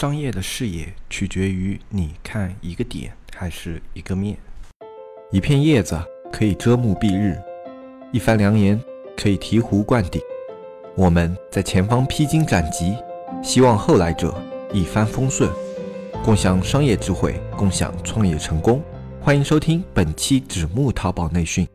商业的视野取决于你看一个点还是一个面。一片叶子可以遮目蔽日，一番良言可以醍醐灌顶。我们在前方披荆斩棘，希望后来者一帆风顺，共享商业智慧，共享创业成功。欢迎收听本期纸木淘宝内训。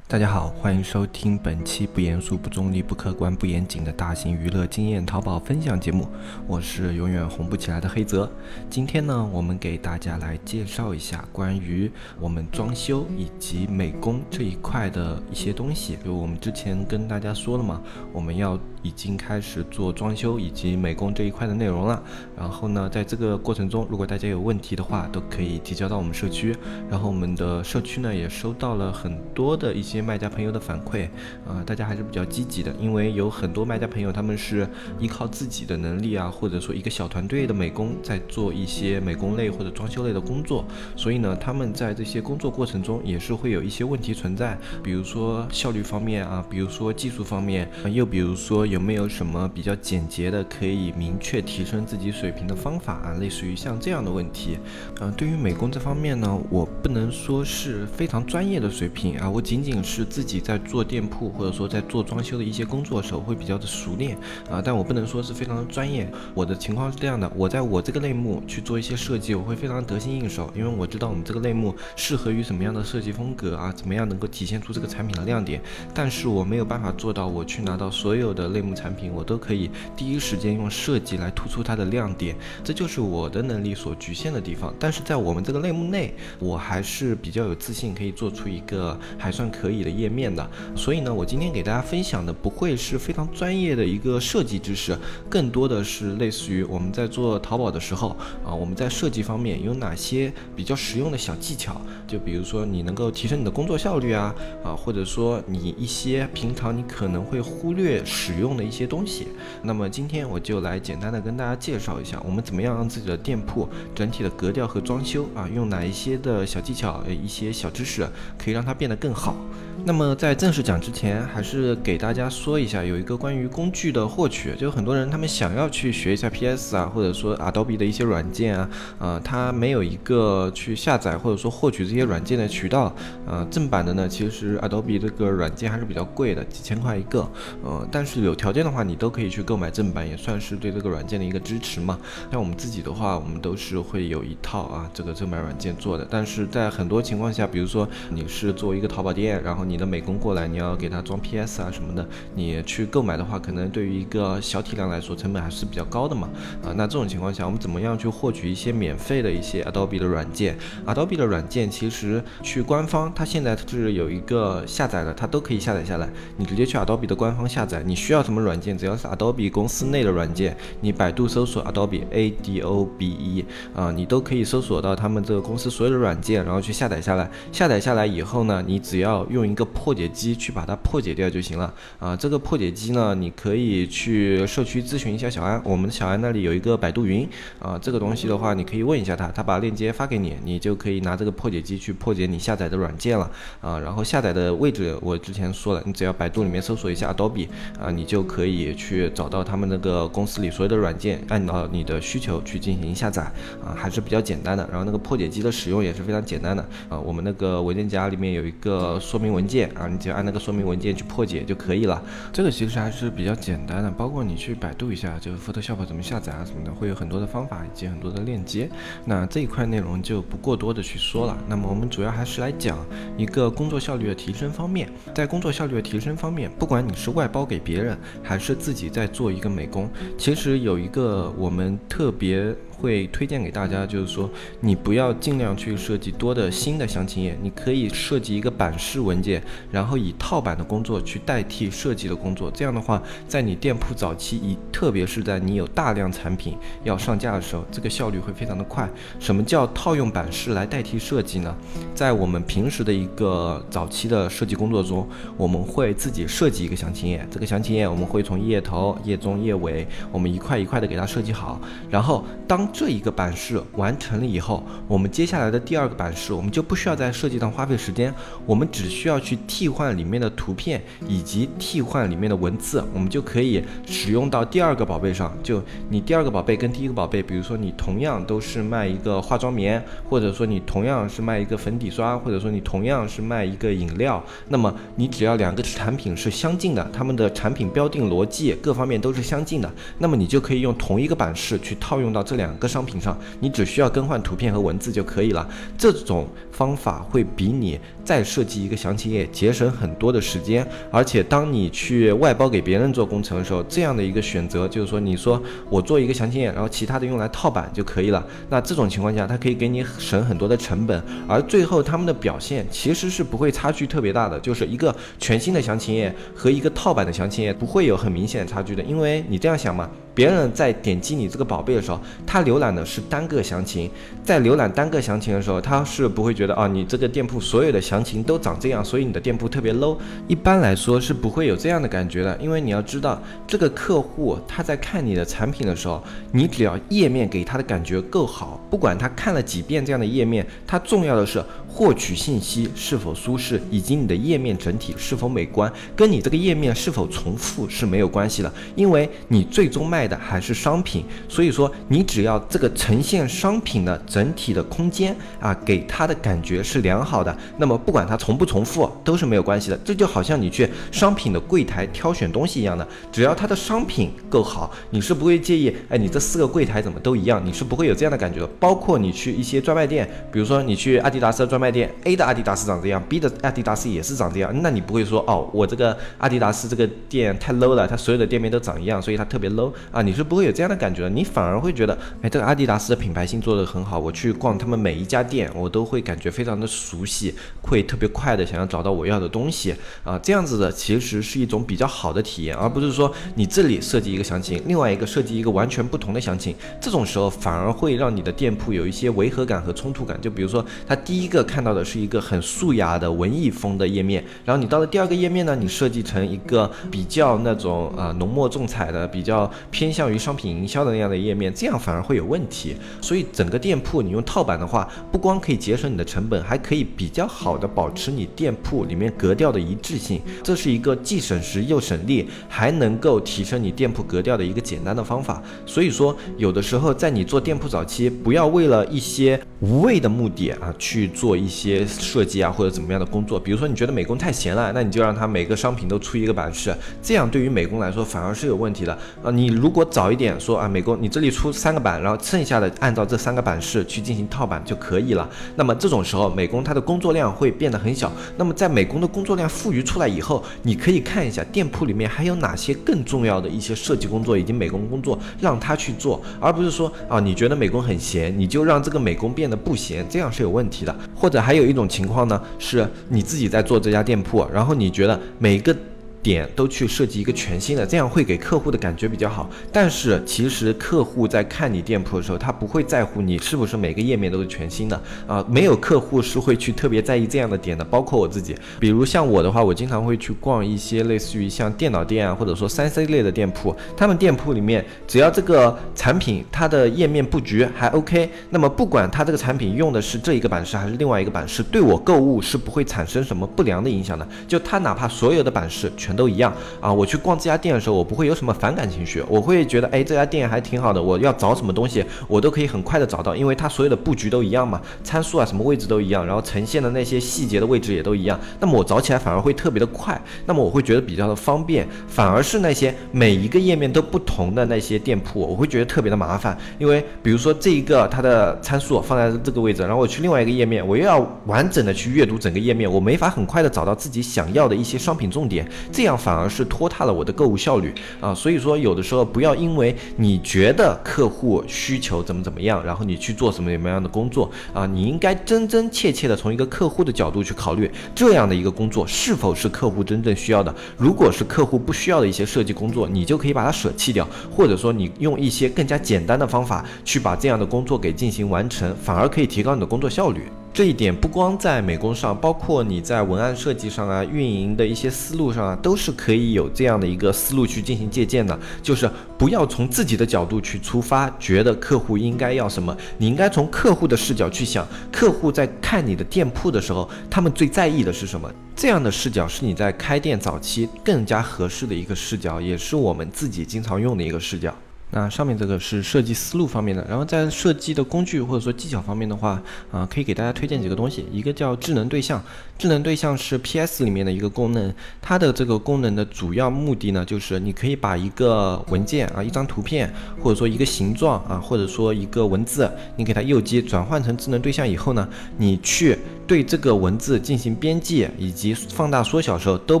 大家好，欢迎收听本期不严肃、不中立、不客观、不严谨的大型娱乐经验淘宝分享节目。我是永远红不起来的黑泽。今天呢，我们给大家来介绍一下关于我们装修以及美工这一块的一些东西。就我们之前跟大家说了嘛，我们要已经开始做装修以及美工这一块的内容了。然后呢，在这个过程中，如果大家有问题的话，都可以提交到我们社区。然后我们的社区呢，也收到了很多的一些。卖家朋友的反馈，啊，大家还是比较积极的，因为有很多卖家朋友他们是依靠自己的能力啊，或者说一个小团队的美工在做一些美工类或者装修类的工作，所以呢，他们在这些工作过程中也是会有一些问题存在，比如说效率方面啊，比如说技术方面，又比如说有没有什么比较简洁的可以明确提升自己水平的方法啊，类似于像这样的问题，嗯，对于美工这方面呢，我不能说是非常专业的水平啊，我仅仅。是自己在做店铺或者说在做装修的一些工作的时候会比较的熟练啊，但我不能说是非常的专业。我的情况是这样的，我在我这个类目去做一些设计，我会非常得心应手，因为我知道我们这个类目适合于什么样的设计风格啊，怎么样能够体现出这个产品的亮点。但是我没有办法做到，我去拿到所有的类目产品，我都可以第一时间用设计来突出它的亮点，这就是我的能力所局限的地方。但是在我们这个类目内，我还是比较有自信，可以做出一个还算可以。的页面的，所以呢，我今天给大家分享的不会是非常专业的一个设计知识，更多的是类似于我们在做淘宝的时候啊，我们在设计方面有哪些比较实用的小技巧，就比如说你能够提升你的工作效率啊啊，或者说你一些平常你可能会忽略使用的一些东西。那么今天我就来简单的跟大家介绍一下，我们怎么样让自己的店铺整体的格调和装修啊，用哪一些的小技巧，一些小知识可以让它变得更好。那么在正式讲之前，还是给大家说一下，有一个关于工具的获取，就很多人他们想要去学一下 PS 啊，或者说 Adobe 的一些软件啊，呃，他没有一个去下载或者说获取这些软件的渠道，呃，正版的呢，其实 Adobe 这个软件还是比较贵的，几千块一个，呃，但是有条件的话，你都可以去购买正版，也算是对这个软件的一个支持嘛。像我们自己的话，我们都是会有一套啊，这个正版软件做的，但是在很多情况下，比如说你是做一个淘宝店，然后你的美工过来，你要给他装 PS 啊什么的，你去购买的话，可能对于一个小体量来说，成本还是比较高的嘛。啊，那这种情况下，我们怎么样去获取一些免费的一些 Adobe 的软件？Adobe 的软件其实去官方，它现在是有一个下载的，它都可以下载下来。你直接去 Adobe 的官方下载，你需要什么软件？只要是 Adobe 公司内的软件，你百度搜索 Adobe A D O B E 啊，你都可以搜索到他们这个公司所有的软件，然后去下载下来。下载下来以后呢，你只要用一个破解机去把它破解掉就行了啊！这个破解机呢，你可以去社区咨询一下小安，我们的小安那里有一个百度云啊，这个东西的话，你可以问一下他，他把链接发给你，你就可以拿这个破解机去破解你下载的软件了啊。然后下载的位置我之前说了，你只要百度里面搜索一下 Adobe 啊，你就可以去找到他们那个公司里所有的软件，按照你的需求去进行下载啊，还是比较简单的。然后那个破解机的使用也是非常简单的啊，我们那个文件夹里面有一个说明文文件啊。你只要按那个说明文件去破解就可以了，这个其实还是比较简单的。包括你去百度一下，就是 Photoshop 怎么下载啊什么的，会有很多的方法以及很多的链接。那这一块内容就不过多的去说了。那么我们主要还是来讲一个工作效率的提升方面。在工作效率的提升方面，不管你是外包给别人，还是自己在做一个美工，其实有一个我们特别。会推荐给大家，就是说，你不要尽量去设计多的新的详情页，你可以设计一个版式文件，然后以套版的工作去代替设计的工作。这样的话，在你店铺早期，以特别是在你有大量产品要上架的时候，这个效率会非常的快。什么叫套用版式来代替设计呢？在我们平时的一个早期的设计工作中，我们会自己设计一个详情页，这个详情页我们会从页头、页中、页尾，我们一块一块的给它设计好，然后当这一个版式完成了以后，我们接下来的第二个版式，我们就不需要在设计上花费时间，我们只需要去替换里面的图片以及替换里面的文字，我们就可以使用到第二个宝贝上。就你第二个宝贝跟第一个宝贝，比如说你同样都是卖一个化妆棉，或者说你同样是卖一个粉底刷，或者说你同样是卖一个饮料，那么你只要两个产品是相近的，他们的产品标定逻辑各方面都是相近的，那么你就可以用同一个版式去套用到这两个商品上，你只需要更换图片和文字就可以了。这种方法会比你再设计一个详情页节省很多的时间，而且当你去外包给别人做工程的时候，这样的一个选择就是说，你说我做一个详情页，然后其他的用来套版就可以了。那这种情况下，它可以给你省很多的成本，而最后他们的表现其实是不会差距特别大的，就是一个全新的详情页和一个套版的详情页不会有很明显的差距的，因为你这样想嘛。别人在点击你这个宝贝的时候，他浏览的是单个详情，在浏览单个详情的时候，他是不会觉得啊，你这个店铺所有的详情都长这样，所以你的店铺特别 low。一般来说是不会有这样的感觉的，因为你要知道，这个客户他在看你的产品的时候，你只要页面给他的感觉够好，不管他看了几遍这样的页面，他重要的是获取信息是否舒适，以及你的页面整体是否美观，跟你这个页面是否重复是没有关系的，因为你最终卖。的还是商品，所以说你只要这个呈现商品的整体的空间啊，给他的感觉是良好的，那么不管它重不重复都是没有关系的。这就好像你去商品的柜台挑选东西一样的，只要它的商品够好，你是不会介意。哎，你这四个柜台怎么都一样，你是不会有这样的感觉的。包括你去一些专卖店，比如说你去阿迪达斯的专卖店，A 的阿迪达斯长这样，B 的阿迪达斯也是长这样，那你不会说哦，我这个阿迪达斯这个店太 low 了，它所有的店面都长一样，所以它特别 low。啊，你是不会有这样的感觉的，你反而会觉得，哎，这个阿迪达斯的品牌性做得很好，我去逛他们每一家店，我都会感觉非常的熟悉，会特别快的想要找到我要的东西啊，这样子的其实是一种比较好的体验，而不是说你这里设计一个详情，另外一个设计一个完全不同的详情，这种时候反而会让你的店铺有一些违和感和冲突感。就比如说，他第一个看到的是一个很素雅的文艺风的页面，然后你到了第二个页面呢，你设计成一个比较那种啊浓墨重彩的比较。偏向于商品营销的那样的页面，这样反而会有问题。所以整个店铺你用套版的话，不光可以节省你的成本，还可以比较好的保持你店铺里面格调的一致性。这是一个既省时又省力，还能够提升你店铺格调的一个简单的方法。所以说，有的时候在你做店铺早期，不要为了一些无谓的目的啊去做一些设计啊或者怎么样的工作。比如说你觉得美工太闲了，那你就让他每个商品都出一个版式，这样对于美工来说反而是有问题的啊。你如如果早一点说啊，美工，你这里出三个版，然后剩下的按照这三个版式去进行套版就可以了。那么这种时候，美工他的工作量会变得很小。那么在美工的工作量富余出来以后，你可以看一下店铺里面还有哪些更重要的一些设计工作以及美工工作让他去做，而不是说啊，你觉得美工很闲，你就让这个美工变得不闲，这样是有问题的。或者还有一种情况呢，是你自己在做这家店铺，然后你觉得每一个。点都去设计一个全新的，这样会给客户的感觉比较好。但是其实客户在看你店铺的时候，他不会在乎你是不是每个页面都是全新的啊。没有客户是会去特别在意这样的点的，包括我自己。比如像我的话，我经常会去逛一些类似于像电脑店啊，或者说三 C 类的店铺。他们店铺里面只要这个产品它的页面布局还 OK，那么不管它这个产品用的是这一个版式还是另外一个版式，对我购物是不会产生什么不良的影响的。就它哪怕所有的版式全。全都一样啊！我去逛这家店的时候，我不会有什么反感情绪，我会觉得，哎，这家店还挺好的。我要找什么东西，我都可以很快的找到，因为它所有的布局都一样嘛，参数啊，什么位置都一样，然后呈现的那些细节的位置也都一样。那么我找起来反而会特别的快，那么我会觉得比较的方便。反而是那些每一个页面都不同的那些店铺，我会觉得特别的麻烦，因为比如说这一个它的参数放在这个位置，然后我去另外一个页面，我又要完整的去阅读整个页面，我没法很快的找到自己想要的一些商品重点。这样反而是拖沓了我的购物效率啊，所以说有的时候不要因为你觉得客户需求怎么怎么样，然后你去做什么什么样的工作啊，你应该真真切切的从一个客户的角度去考虑这样的一个工作是否是客户真正需要的。如果是客户不需要的一些设计工作，你就可以把它舍弃掉，或者说你用一些更加简单的方法去把这样的工作给进行完成，反而可以提高你的工作效率。这一点不光在美工上，包括你在文案设计上啊、运营的一些思路上啊，都是可以有这样的一个思路去进行借鉴的。就是不要从自己的角度去出发，觉得客户应该要什么，你应该从客户的视角去想，客户在看你的店铺的时候，他们最在意的是什么？这样的视角是你在开店早期更加合适的一个视角，也是我们自己经常用的一个视角。那上面这个是设计思路方面的，然后在设计的工具或者说技巧方面的话，啊，可以给大家推荐几个东西。一个叫智能对象，智能对象是 PS 里面的一个功能，它的这个功能的主要目的呢，就是你可以把一个文件啊、一张图片，或者说一个形状啊，或者说一个文字，你给它右击转换成智能对象以后呢，你去。对这个文字进行编辑以及放大缩小的时候都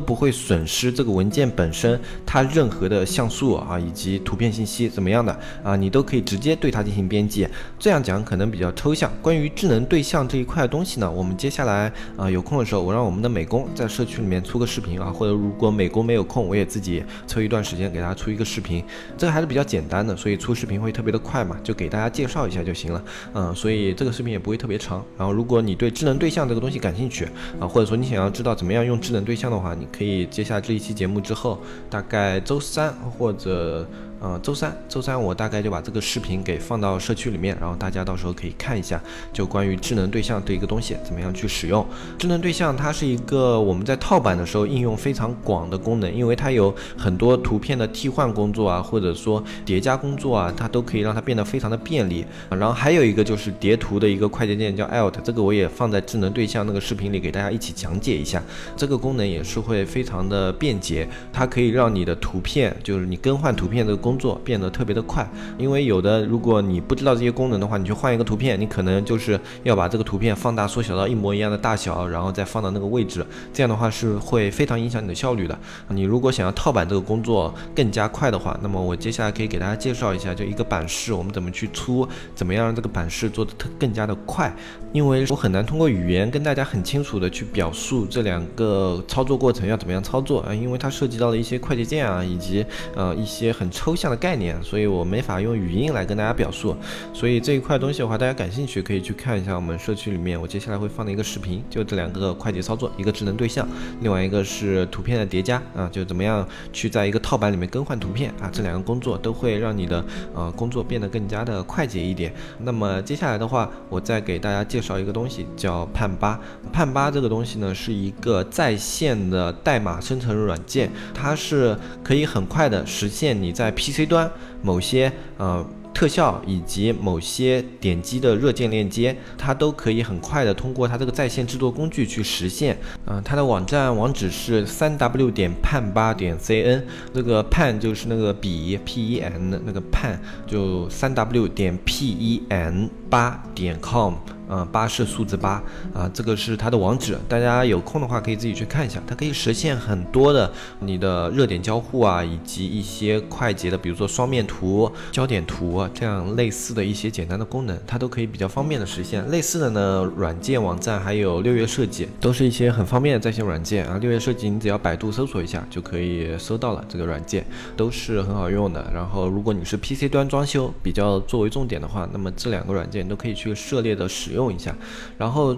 不会损失这个文件本身它任何的像素啊以及图片信息怎么样的啊你都可以直接对它进行编辑。这样讲可能比较抽象。关于智能对象这一块东西呢，我们接下来啊有空的时候我让我们的美工在社区里面出个视频啊，或者如果美工没有空，我也自己抽一段时间给大家出一个视频。这个还是比较简单的，所以出视频会特别的快嘛，就给大家介绍一下就行了。嗯，所以这个视频也不会特别长。然后如果你对智能对象，像这个东西感兴趣啊，或者说你想要知道怎么样用智能对象的话，你可以接下这一期节目之后，大概周三或者。呃，周三，周三我大概就把这个视频给放到社区里面，然后大家到时候可以看一下，就关于智能对象这一个东西怎么样去使用。智能对象它是一个我们在套版的时候应用非常广的功能，因为它有很多图片的替换工作啊，或者说叠加工作啊，它都可以让它变得非常的便利。然后还有一个就是叠图的一个快捷键叫 Alt，这个我也放在智能对象那个视频里给大家一起讲解一下。这个功能也是会非常的便捷，它可以让你的图片，就是你更换图片这个工。工作变得特别的快，因为有的如果你不知道这些功能的话，你去换一个图片，你可能就是要把这个图片放大缩小到一模一样的大小，然后再放到那个位置，这样的话是会非常影响你的效率的。你如果想要套版这个工作更加快的话，那么我接下来可以给大家介绍一下，就一个版式我们怎么去出，怎么样让这个版式做的特更加的快。因为我很难通过语言跟大家很清楚的去表述这两个操作过程要怎么样操作啊，因为它涉及到了一些快捷键啊，以及呃一些很抽象的概念，所以我没法用语音来跟大家表述。所以这一块东西的话，大家感兴趣可以去看一下我们社区里面我接下来会放的一个视频，就这两个快捷操作，一个智能对象，另外一个是图片的叠加啊，就怎么样去在一个套板里面更换图片啊，这两个工作都会让你的呃工作变得更加的快捷一点。那么接下来的话，我再给大家介。绍一个东西叫判八，判八这个东西呢是一个在线的代码生成软件，它是可以很快的实现你在 P PC 端某些呃。特效以及某些点击的热键链接，它都可以很快的通过它这个在线制作工具去实现。嗯，它的网站网址是三 w 点判八点 cn，那个判就是那个笔 p e n 那个判，就三 w 点 p e n 八点 com。嗯，八是数字八啊，这个是它的网址，大家有空的话可以自己去看一下。它可以实现很多的你的热点交互啊，以及一些快捷的，比如说双面图、焦点图。这样类似的一些简单的功能，它都可以比较方便的实现。类似的呢，软件网站还有六月设计，都是一些很方便的在线软件啊。六月设计你只要百度搜索一下就可以搜到了，这个软件都是很好用的。然后如果你是 PC 端装修比较作为重点的话，那么这两个软件都可以去涉猎的使用一下。然后。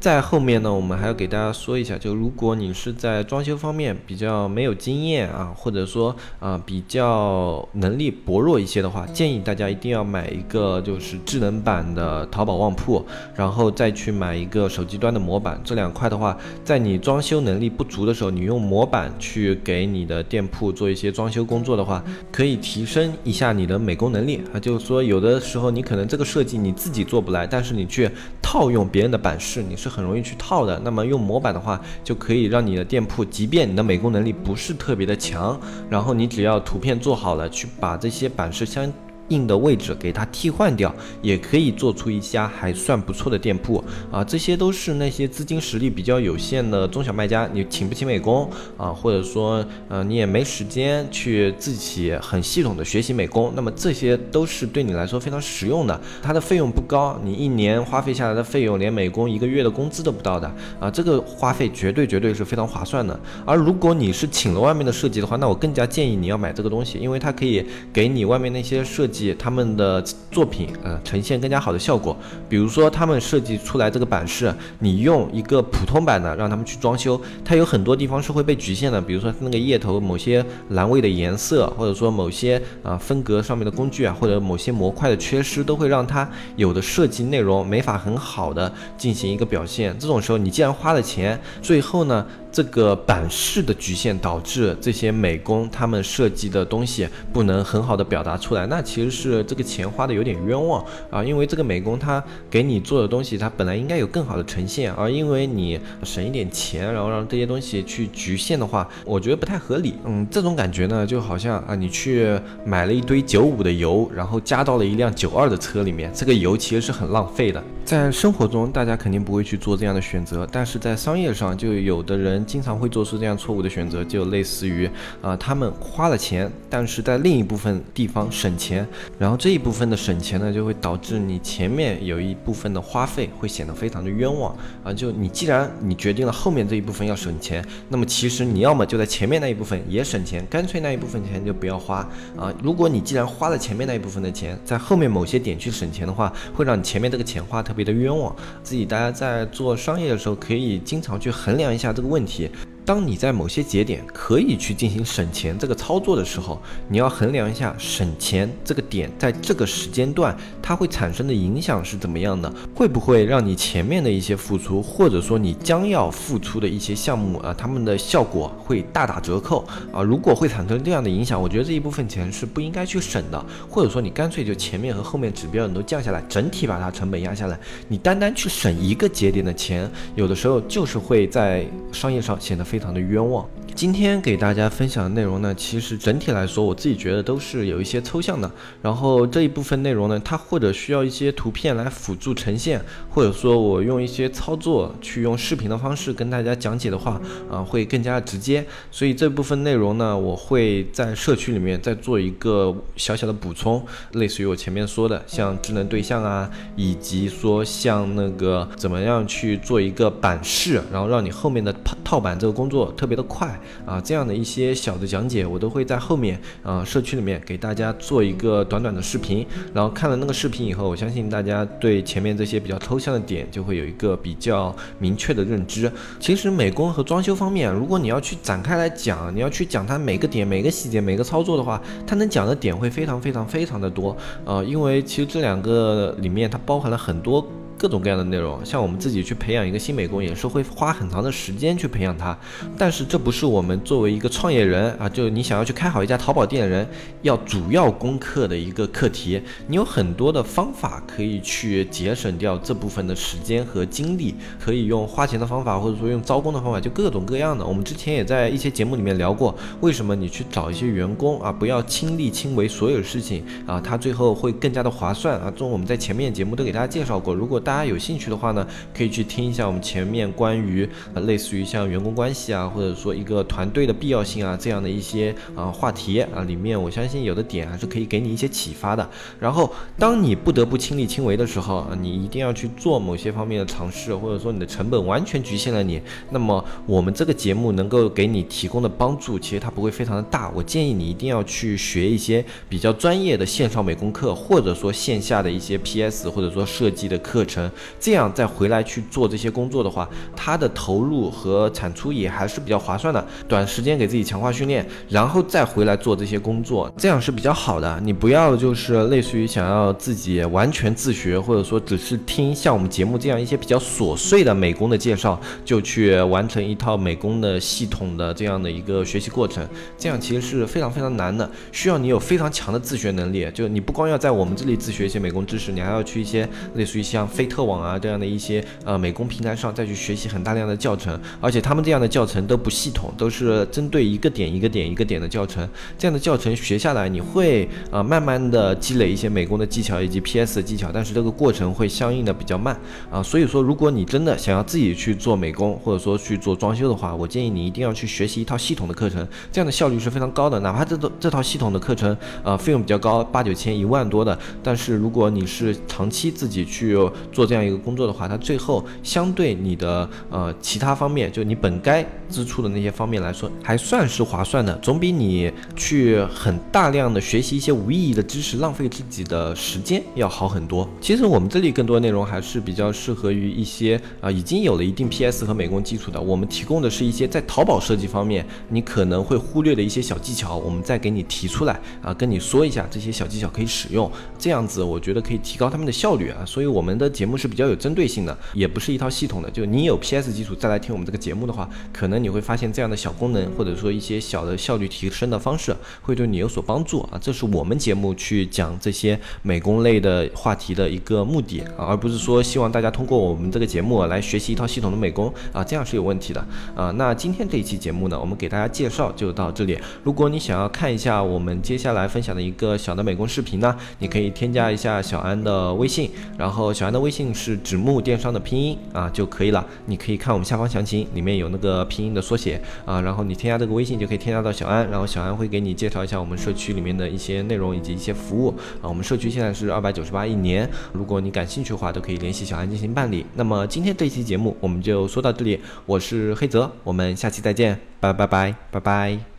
在后面呢，我们还要给大家说一下，就如果你是在装修方面比较没有经验啊，或者说啊比较能力薄弱一些的话，建议大家一定要买一个就是智能版的淘宝旺铺，然后再去买一个手机端的模板。这两块的话，在你装修能力不足的时候，你用模板去给你的店铺做一些装修工作的话，可以提升一下你的美工能力啊。就是说，有的时候你可能这个设计你自己做不来，但是你去套用别人的版式，你是。很容易去套的，那么用模板的话，就可以让你的店铺，即便你的美工能力不是特别的强，然后你只要图片做好了，去把这些版式相。硬的位置给它替换掉，也可以做出一家还算不错的店铺啊！这些都是那些资金实力比较有限的中小卖家，你请不起美工啊，或者说呃你也没时间去自己很系统的学习美工，那么这些都是对你来说非常实用的。它的费用不高，你一年花费下来的费用连美工一个月的工资都不到的啊！这个花费绝对绝对是非常划算的。而如果你是请了外面的设计的话，那我更加建议你要买这个东西，因为它可以给你外面那些设。他们的作品，呃，呈现更加好的效果。比如说，他们设计出来这个版式，你用一个普通版的让他们去装修，它有很多地方是会被局限的。比如说那个页头某些栏位的颜色，或者说某些啊分隔上面的工具啊，或者某些模块的缺失，都会让它有的设计内容没法很好的进行一个表现。这种时候，你既然花了钱，最后呢？这个版式的局限导致这些美工他们设计的东西不能很好的表达出来，那其实是这个钱花的有点冤枉啊！因为这个美工他给你做的东西，他本来应该有更好的呈现，而因为你省一点钱，然后让这些东西去局限的话，我觉得不太合理。嗯，这种感觉呢，就好像啊，你去买了一堆九五的油，然后加到了一辆九二的车里面，这个油其实是很浪费的。在生活中，大家肯定不会去做这样的选择，但是在商业上，就有的人。经常会做出这样错误的选择，就类似于啊，他们花了钱，但是在另一部分地方省钱，然后这一部分的省钱呢，就会导致你前面有一部分的花费会显得非常的冤枉啊。就你既然你决定了后面这一部分要省钱，那么其实你要么就在前面那一部分也省钱，干脆那一部分钱。就不要花啊。如果你既然花了前面那一部分的钱，在后面某些点去省钱。的话，会让你前面这个钱花特别的冤枉。自己大家在做商业的时候，可以经常去衡量一下这个问题。entier. 当你在某些节点可以去进行省钱这个操作的时候，你要衡量一下省钱这个点在这个时间段它会产生的影响是怎么样的，会不会让你前面的一些付出，或者说你将要付出的一些项目啊，他们的效果会大打折扣啊？如果会产生这样的影响，我觉得这一部分钱是不应该去省的，或者说你干脆就前面和后面指标你都降下来，整体把它成本压下来，你单单去省一个节点的钱，有的时候就是会在商业上显得非。常的冤枉。今天给大家分享的内容呢，其实整体来说，我自己觉得都是有一些抽象的。然后这一部分内容呢，它或者需要一些图片来辅助呈现，或者说我用一些操作去用视频的方式跟大家讲解的话，啊，会更加直接。所以这部分内容呢，我会在社区里面再做一个小小的补充，类似于我前面说的，像智能对象啊，以及说像那个怎么样去做一个版式，然后让你后面的套套版这个工工作特别的快。啊，这样的一些小的讲解，我都会在后面啊社区里面给大家做一个短短的视频。然后看了那个视频以后，我相信大家对前面这些比较抽象的点就会有一个比较明确的认知。其实美工和装修方面，如果你要去展开来讲，你要去讲它每个点、每个细节、每个操作的话，它能讲的点会非常非常非常的多。呃，因为其实这两个里面它包含了很多。各种各样的内容，像我们自己去培养一个新美工，也是会花很长的时间去培养它。但是这不是我们作为一个创业人啊，就你想要去开好一家淘宝店的人，要主要攻克的一个课题。你有很多的方法可以去节省掉这部分的时间和精力，可以用花钱的方法，或者说用招工的方法，就各种各样的。我们之前也在一些节目里面聊过，为什么你去找一些员工啊，不要亲力亲为所有事情啊，他最后会更加的划算啊。这种我们在前面节目都给大家介绍过，如果大大家有兴趣的话呢，可以去听一下我们前面关于呃类似于像员工关系啊，或者说一个团队的必要性啊这样的一些啊话题啊，里面我相信有的点还是可以给你一些启发的。然后当你不得不亲力亲为的时候，你一定要去做某些方面的尝试，或者说你的成本完全局限了你，那么我们这个节目能够给你提供的帮助，其实它不会非常的大。我建议你一定要去学一些比较专业的线上美工课，或者说线下的一些 PS 或者说设计的课程。这样再回来去做这些工作的话，它的投入和产出也还是比较划算的。短时间给自己强化训练，然后再回来做这些工作，这样是比较好的。你不要就是类似于想要自己完全自学，或者说只是听像我们节目这样一些比较琐碎的美工的介绍，就去完成一套美工的系统的这样的一个学习过程，这样其实是非常非常难的，需要你有非常强的自学能力。就你不光要在我们这里自学一些美工知识，你还要去一些类似于像非特网啊这样的一些呃美工平台上再去学习很大量的教程，而且他们这样的教程都不系统，都是针对一个点一个点一个点的教程。这样的教程学下来，你会呃慢慢的积累一些美工的技巧以及 PS 的技巧，但是这个过程会相应的比较慢啊。所以说，如果你真的想要自己去做美工或者说去做装修的话，我建议你一定要去学习一套系统的课程，这样的效率是非常高的。哪怕这都这套系统的课程呃费用比较高，八九千一万多的，但是如果你是长期自己去做这样一个工作的话，它最后相对你的呃其他方面，就你本该支出的那些方面来说，还算是划算的，总比你去很大量的学习一些无意义的知识，浪费自己的时间要好很多。其实我们这里更多内容还是比较适合于一些啊已经有了一定 PS 和美工基础的，我们提供的是一些在淘宝设计方面你可能会忽略的一些小技巧，我们再给你提出来啊，跟你说一下这些小技巧可以使用，这样子我觉得可以提高他们的效率啊。所以我们的节节目是比较有针对性的，也不是一套系统的。就你有 PS 基础再来听我们这个节目的话，可能你会发现这样的小功能或者说一些小的效率提升的方式会对你有所帮助啊。这是我们节目去讲这些美工类的话题的一个目的啊，而不是说希望大家通过我们这个节目来学习一套系统的美工啊，这样是有问题的啊。那今天这一期节目呢，我们给大家介绍就到这里。如果你想要看一下我们接下来分享的一个小的美工视频呢，你可以添加一下小安的微信，然后小安的微信是纸木电商的拼音啊就可以了。你可以看我们下方详情，里面有那个拼音的缩写啊，然后你添加这个微信就可以添加到小安，然后小安会给你介绍一下我们社区里面的一些内容以及一些服务啊。我们社区现在是二百九十八一年，如果你感兴趣的话，都可以联系小安进行办理。那么今天这期节目我们就说到这里，我是黑泽，我们下期再见，拜拜拜拜拜。